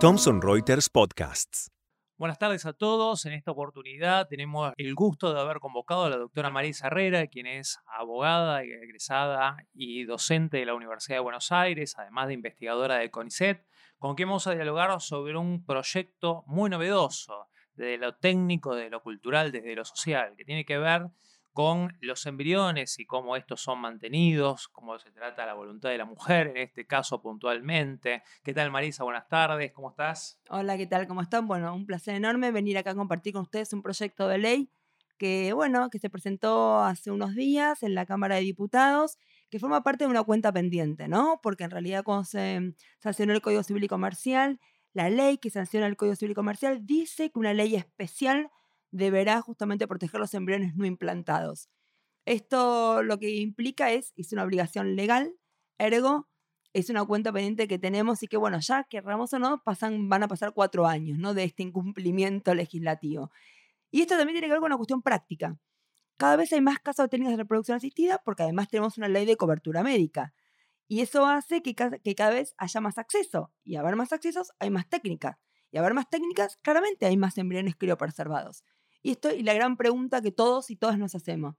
Thomson Reuters Podcasts. Buenas tardes a todos. En esta oportunidad tenemos el gusto de haber convocado a la doctora Marisa Herrera, quien es abogada, egresada y docente de la Universidad de Buenos Aires, además de investigadora de CONICET, con quien vamos a dialogar sobre un proyecto muy novedoso, desde lo técnico, desde lo cultural, desde lo social, que tiene que ver con los embriones y cómo estos son mantenidos, cómo se trata la voluntad de la mujer, en este caso puntualmente. ¿Qué tal Marisa? Buenas tardes, ¿cómo estás? Hola, ¿qué tal? ¿Cómo están? Bueno, un placer enorme venir acá a compartir con ustedes un proyecto de ley que, bueno, que se presentó hace unos días en la Cámara de Diputados, que forma parte de una cuenta pendiente, ¿no? Porque en realidad cuando se sancionó el Código Civil y Comercial, la ley que sanciona el Código Civil y Comercial dice que una ley especial deberá justamente proteger los embriones no implantados. Esto lo que implica es, es una obligación legal, ergo, es una cuenta pendiente que tenemos y que, bueno, ya querramos o no, pasan, van a pasar cuatro años ¿no? de este incumplimiento legislativo. Y esto también tiene que ver con una cuestión práctica. Cada vez hay más casos de técnicas de reproducción asistida porque además tenemos una ley de cobertura médica. Y eso hace que, que cada vez haya más acceso. Y haber más accesos, hay más técnicas. Y haber más técnicas, claramente hay más embriones criopreservados. Y esto y la gran pregunta que todos y todas nos hacemos.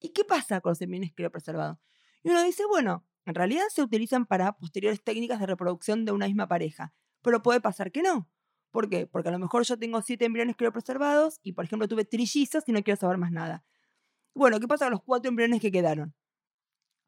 ¿Y qué pasa con los embriones criopreservados? Y uno dice, bueno, en realidad se utilizan para posteriores técnicas de reproducción de una misma pareja, pero puede pasar que no. ¿Por qué? Porque a lo mejor yo tengo siete embriones criopreservados y, por ejemplo, tuve trillizos y no quiero saber más nada. Bueno, ¿qué pasa con los cuatro embriones que quedaron?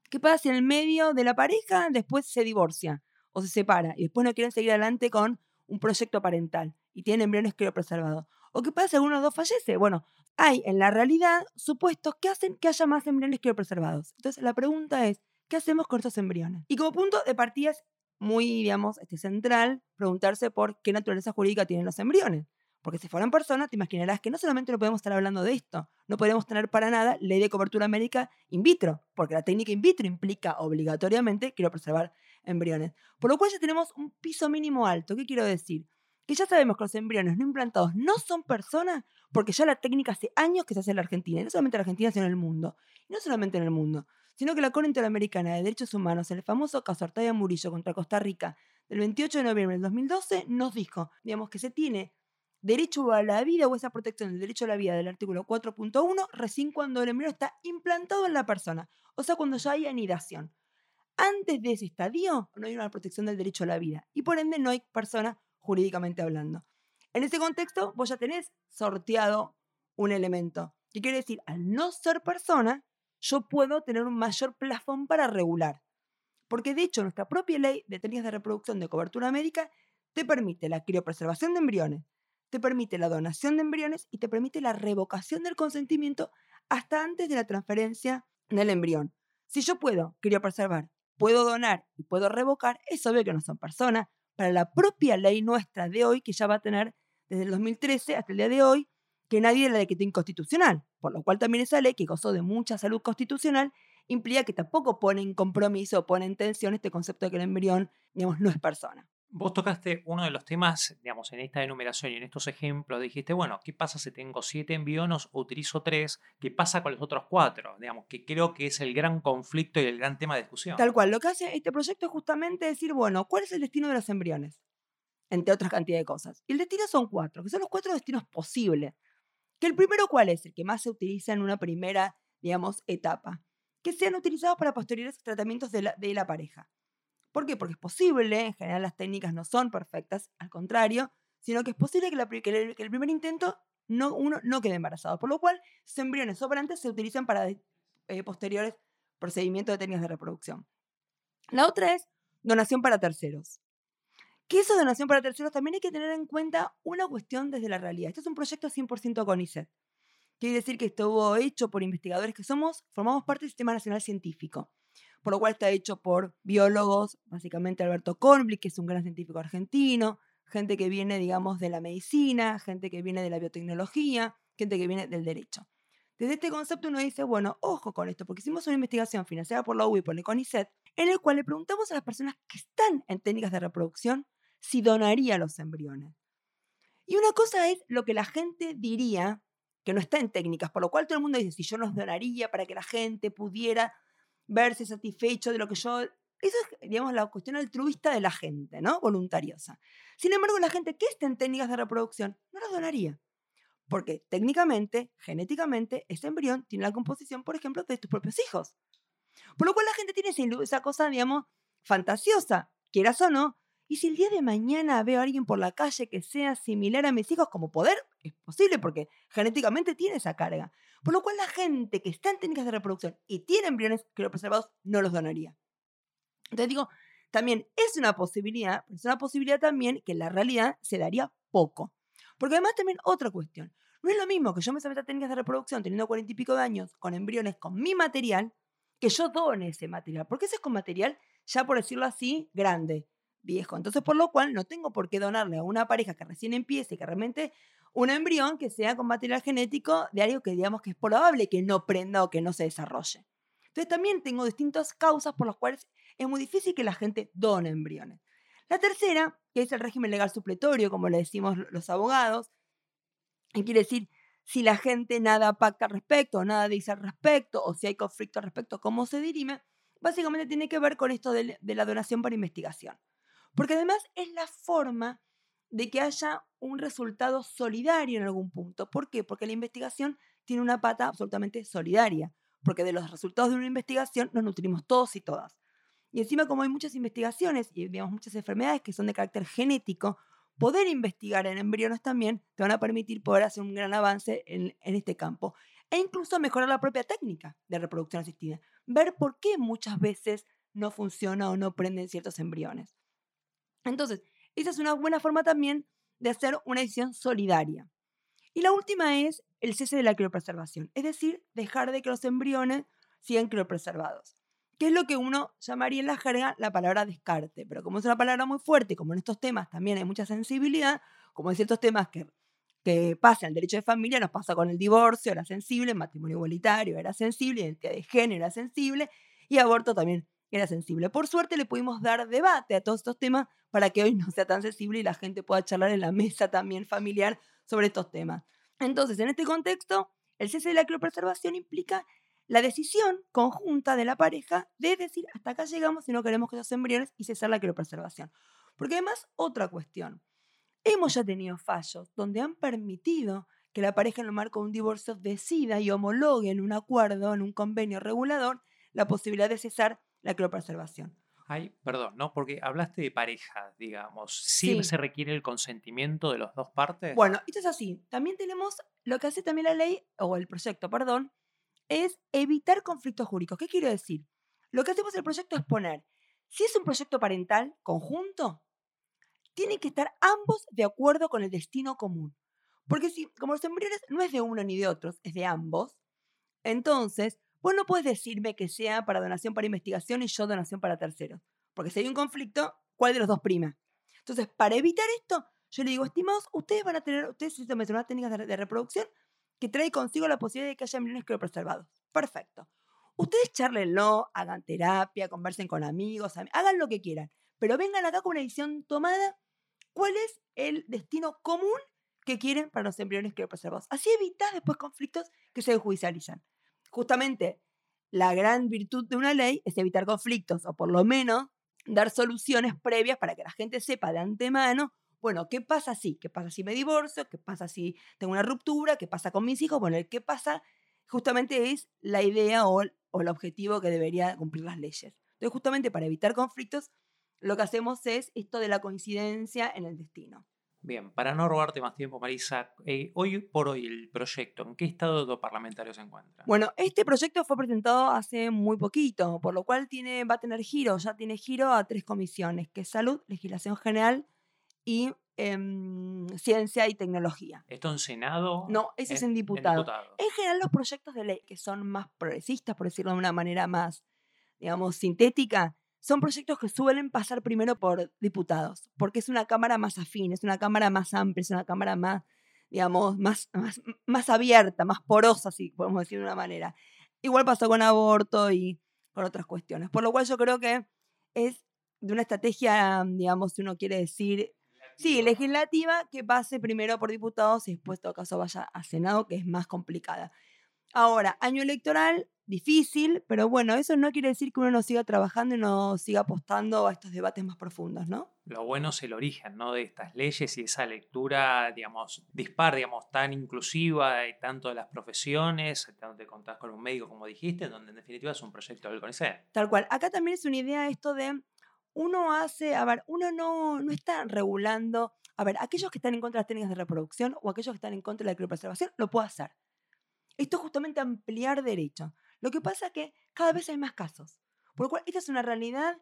¿Qué pasa si en el medio de la pareja después se divorcia o se separa y después no quieren seguir adelante con un proyecto parental y tienen embriones criopreservados? ¿O qué pasa si de los dos fallece? Bueno, hay en la realidad supuestos que hacen que haya más embriones criopreservados. Entonces la pregunta es, ¿qué hacemos con estos embriones? Y como punto de partida es muy, digamos, este, central preguntarse por qué naturaleza jurídica tienen los embriones. Porque si fueran personas, te imaginarás que no solamente no podemos estar hablando de esto, no podemos tener para nada ley de cobertura médica in vitro, porque la técnica in vitro implica obligatoriamente quiero preservar embriones. Por lo cual ya tenemos un piso mínimo alto. ¿Qué quiero decir? Que ya sabemos que los embriones no implantados no son personas, porque ya la técnica hace años que se hace en la Argentina, y no solamente en la Argentina, sino en el mundo. Y no solamente en el mundo, sino que la Corte Interamericana de Derechos Humanos, en el famoso caso Artaya Murillo contra Costa Rica del 28 de noviembre del 2012, nos dijo, digamos, que se tiene derecho a la vida o esa protección del derecho a la vida del artículo 4.1 recién cuando el embrión está implantado en la persona, o sea, cuando ya hay anidación. Antes de ese estadio no hay una protección del derecho a la vida y por ende no hay persona jurídicamente hablando. En ese contexto, vos ya tenés sorteado un elemento. ¿Qué quiere decir? Al no ser persona, yo puedo tener un mayor plafón para regular. Porque de hecho, nuestra propia ley de técnicas de reproducción de cobertura médica te permite la criopreservación de embriones, te permite la donación de embriones y te permite la revocación del consentimiento hasta antes de la transferencia del embrión. Si yo puedo criopreservar, puedo donar y puedo revocar, es obvio que no son personas, para la propia ley nuestra de hoy, que ya va a tener desde el 2013 hasta el día de hoy, que nadie la decretó inconstitucional, por lo cual también esa ley, que gozó de mucha salud constitucional, implica que tampoco pone en compromiso o pone en tensión este concepto de que el embrión, digamos, no es persona. Vos tocaste uno de los temas, digamos, en esta enumeración y en estos ejemplos. Dijiste, bueno, ¿qué pasa si tengo siete embriones o utilizo tres? ¿Qué pasa con los otros cuatro? Digamos, que creo que es el gran conflicto y el gran tema de discusión. Tal cual. Lo que hace este proyecto es justamente decir, bueno, ¿cuál es el destino de los embriones? Entre otras cantidad de cosas. Y el destino son cuatro, que son los cuatro destinos posibles. Que el primero, ¿cuál es? El que más se utiliza en una primera, digamos, etapa. Que sean utilizados para posteriores tratamientos de la, de la pareja. ¿Por qué? Porque es posible, en general las técnicas no son perfectas, al contrario, sino que es posible que, el, primer intento no, uno no quede embarazado, por lo cual los embriones sobrantes se utilizan para eh, posteriores procedimientos de técnicas de reproducción. La otra es donación para terceros. ¿Qué es donación para terceros? También hay que tener en cuenta una cuestión desde la realidad. Este es un proyecto 100% CONICET. Quiere decir que estuvo hecho por investigadores que somos, formamos parte del Sistema Nacional Científico por lo cual está hecho por biólogos, básicamente Alberto Kornblick, que es un gran científico argentino, gente que viene, digamos, de la medicina, gente que viene de la biotecnología, gente que viene del derecho. Desde este concepto uno dice, bueno, ojo con esto, porque hicimos una investigación financiada por la UI y por el en el cual le preguntamos a las personas que están en técnicas de reproducción si donaría los embriones. Y una cosa es lo que la gente diría que no está en técnicas, por lo cual todo el mundo dice, si yo los donaría para que la gente pudiera verse satisfecho de lo que yo Eso es, digamos, la cuestión altruista de la gente, ¿no? Voluntariosa. Sin embargo, la gente que esté en técnicas de reproducción no los donaría. Porque técnicamente, genéticamente, ese embrión tiene la composición, por ejemplo, de tus propios hijos. Por lo cual la gente tiene esa cosa, digamos, fantasiosa, quieras o no. Y si el día de mañana veo a alguien por la calle que sea similar a mis hijos como poder, es posible porque genéticamente tiene esa carga. Por lo cual la gente que está en técnicas de reproducción y tiene embriones criopreservados no los donaría. Entonces digo, también es una posibilidad, es una posibilidad también que en la realidad se daría poco. Porque además también otra cuestión. No es lo mismo que yo me someta a técnicas de reproducción teniendo cuarenta y pico de años con embriones con mi material que yo done ese material. Porque ese es con material, ya por decirlo así, grande, viejo. Entonces, por lo cual, no tengo por qué donarle a una pareja que recién empiece, que realmente un embrión que sea con material genético de algo que digamos que es probable que no prenda o que no se desarrolle. Entonces, también tengo distintas causas por las cuales es muy difícil que la gente done embriones. La tercera, que es el régimen legal supletorio, como le decimos los abogados, y quiere decir si la gente nada pacta al respecto, nada dice al respecto, o si hay conflicto al respecto, cómo se dirime, básicamente tiene que ver con esto de, la donación para investigación. Porque además es la forma de que haya un resultado solidario en algún punto. ¿Por qué? Porque la investigación tiene una pata absolutamente solidaria, porque de los resultados de una investigación nos nutrimos todos y todas. Y encima, como hay muchas investigaciones y digamos muchas enfermedades que son de carácter genético, poder investigar en embriones también te van a permitir poder hacer un gran avance en, este campo. E incluso mejorar la propia técnica de reproducción asistida. Ver por qué muchas veces no funciona o no prenden ciertos embriones. Entonces, esa es una buena forma también de hacer una edición solidaria. Y la última es el cese de la criopreservación, es decir, dejar de que los embriones sigan criopreservados que es lo que uno llamaría en la jerga la palabra descarte. Pero como es una palabra muy fuerte, como en estos temas también hay mucha sensibilidad, como en ciertos temas que, que pasan el derecho de familia, nos pasa con el divorcio, era sensible, matrimonio igualitario era sensible, identidad de género era sensible, y aborto también era sensible. Por suerte le pudimos dar debate a todos estos temas para que hoy no sea tan sensible y la gente pueda charlar en la mesa también familiar sobre estos temas. Entonces, en este contexto, el cese de la criopreservación implica la decisión conjunta de la pareja de decir hasta acá llegamos y no queremos que esos embriones y cesar la criopreservación. Porque además, otra cuestión. Hemos ya tenido fallos donde han permitido que la pareja en el marco de un divorcio decida y homologue en un acuerdo, en un convenio regulador, la posibilidad de cesar la criopreservación. Ay, perdón, ¿no? Porque hablaste de pareja, digamos. ¿Sí, se requiere el consentimiento de las dos partes? Bueno, esto es así. También tenemos lo que hace también la ley, o el proyecto, perdón, es evitar conflictos jurídicos. ¿Qué quiero decir? Lo que hacemos en el proyecto es poner, si es un proyecto parental conjunto, tienen que estar ambos de acuerdo con el destino común. Porque si, como los embriones no es de uno ni de otros, es de ambos, entonces vos no puedes decirme que sea para donación para investigación y yo donación para terceros. Porque si hay un conflicto, ¿cuál de los dos prima? Entonces, para evitar esto, yo le digo, estimados, ustedes van a tener, ustedes se mencionan técnicas de, de reproducción, que trae consigo la posibilidad de que haya embriones criopreservados. Perfecto. Ustedes charlenlo, hagan terapia, conversen con amigos, hagan lo que quieran, pero vengan acá con una edición tomada. ¿Cuál es el destino común que quieren para los embriones criopreservados? Así evitas después conflictos que se judicializan. Justamente la gran virtud de una ley es evitar conflictos o por lo menos dar soluciones previas para que la gente sepa de antemano bueno, ¿qué pasa si? ¿Qué pasa si me divorcio? ¿Qué pasa si tengo una ruptura? ¿Qué pasa con mis hijos? Bueno, el qué pasa justamente es la idea o, el objetivo que debería cumplir las leyes. Entonces, justamente para evitar conflictos, lo que hacemos es esto de la coincidencia en el destino. Bien, para no robarte más tiempo, Marisa, eh, hoy por hoy el proyecto, ¿en qué estado parlamentario se encuentra? Bueno, este proyecto fue presentado hace muy poquito, por lo cual tiene, va a tener giro, ya tiene giro a tres comisiones, que es salud, legislación general y em, ciencia y tecnología. ¿Esto en Senado? No, ese es en diputado. en general los proyectos de ley que son más progresistas, por decirlo de una manera más, digamos, sintética, son proyectos que suelen pasar primero por diputados, porque es una cámara más afín, es una cámara más amplia, es una cámara más, digamos, más, más, más abierta, más porosa, si podemos decir de una manera. Igual pasó con aborto y con otras cuestiones. Por lo cual yo creo que es de una estrategia, digamos, si uno quiere decir, Sí, legislativa que pase primero por diputados y después, en todo caso, vaya a Senado, que es más complicada. Ahora, año electoral, difícil, pero bueno, eso no quiere decir que uno no siga trabajando y no siga apostando a estos debates más profundos, ¿no? Lo bueno es el origen, ¿no? De estas leyes y esa lectura, digamos, dispar, digamos, tan inclusiva de tanto de las profesiones, donde contás con un médico, como dijiste, donde en definitiva es un proyecto del CONICET. Tal cual. Acá también es una idea esto de, uno hace, a ver, uno no, no está regulando, a ver, aquellos que están en contra de las técnicas de reproducción o aquellos que están en contra de la criopreservación, lo puede hacer. Esto es justamente ampliar derecho. Lo que pasa es que cada vez hay más casos. Por lo cual, esta es una realidad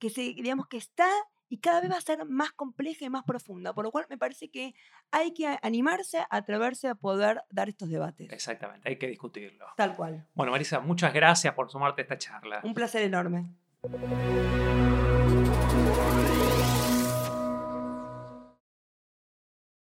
que, se, digamos, que está y cada vez va a ser más compleja y más profunda. Por lo cual, me parece que hay que animarse a atreverse a poder dar estos debates. Exactamente, hay que discutirlo. Tal cual. Bueno, Marisa, muchas gracias por sumarte a esta charla. Un placer enorme.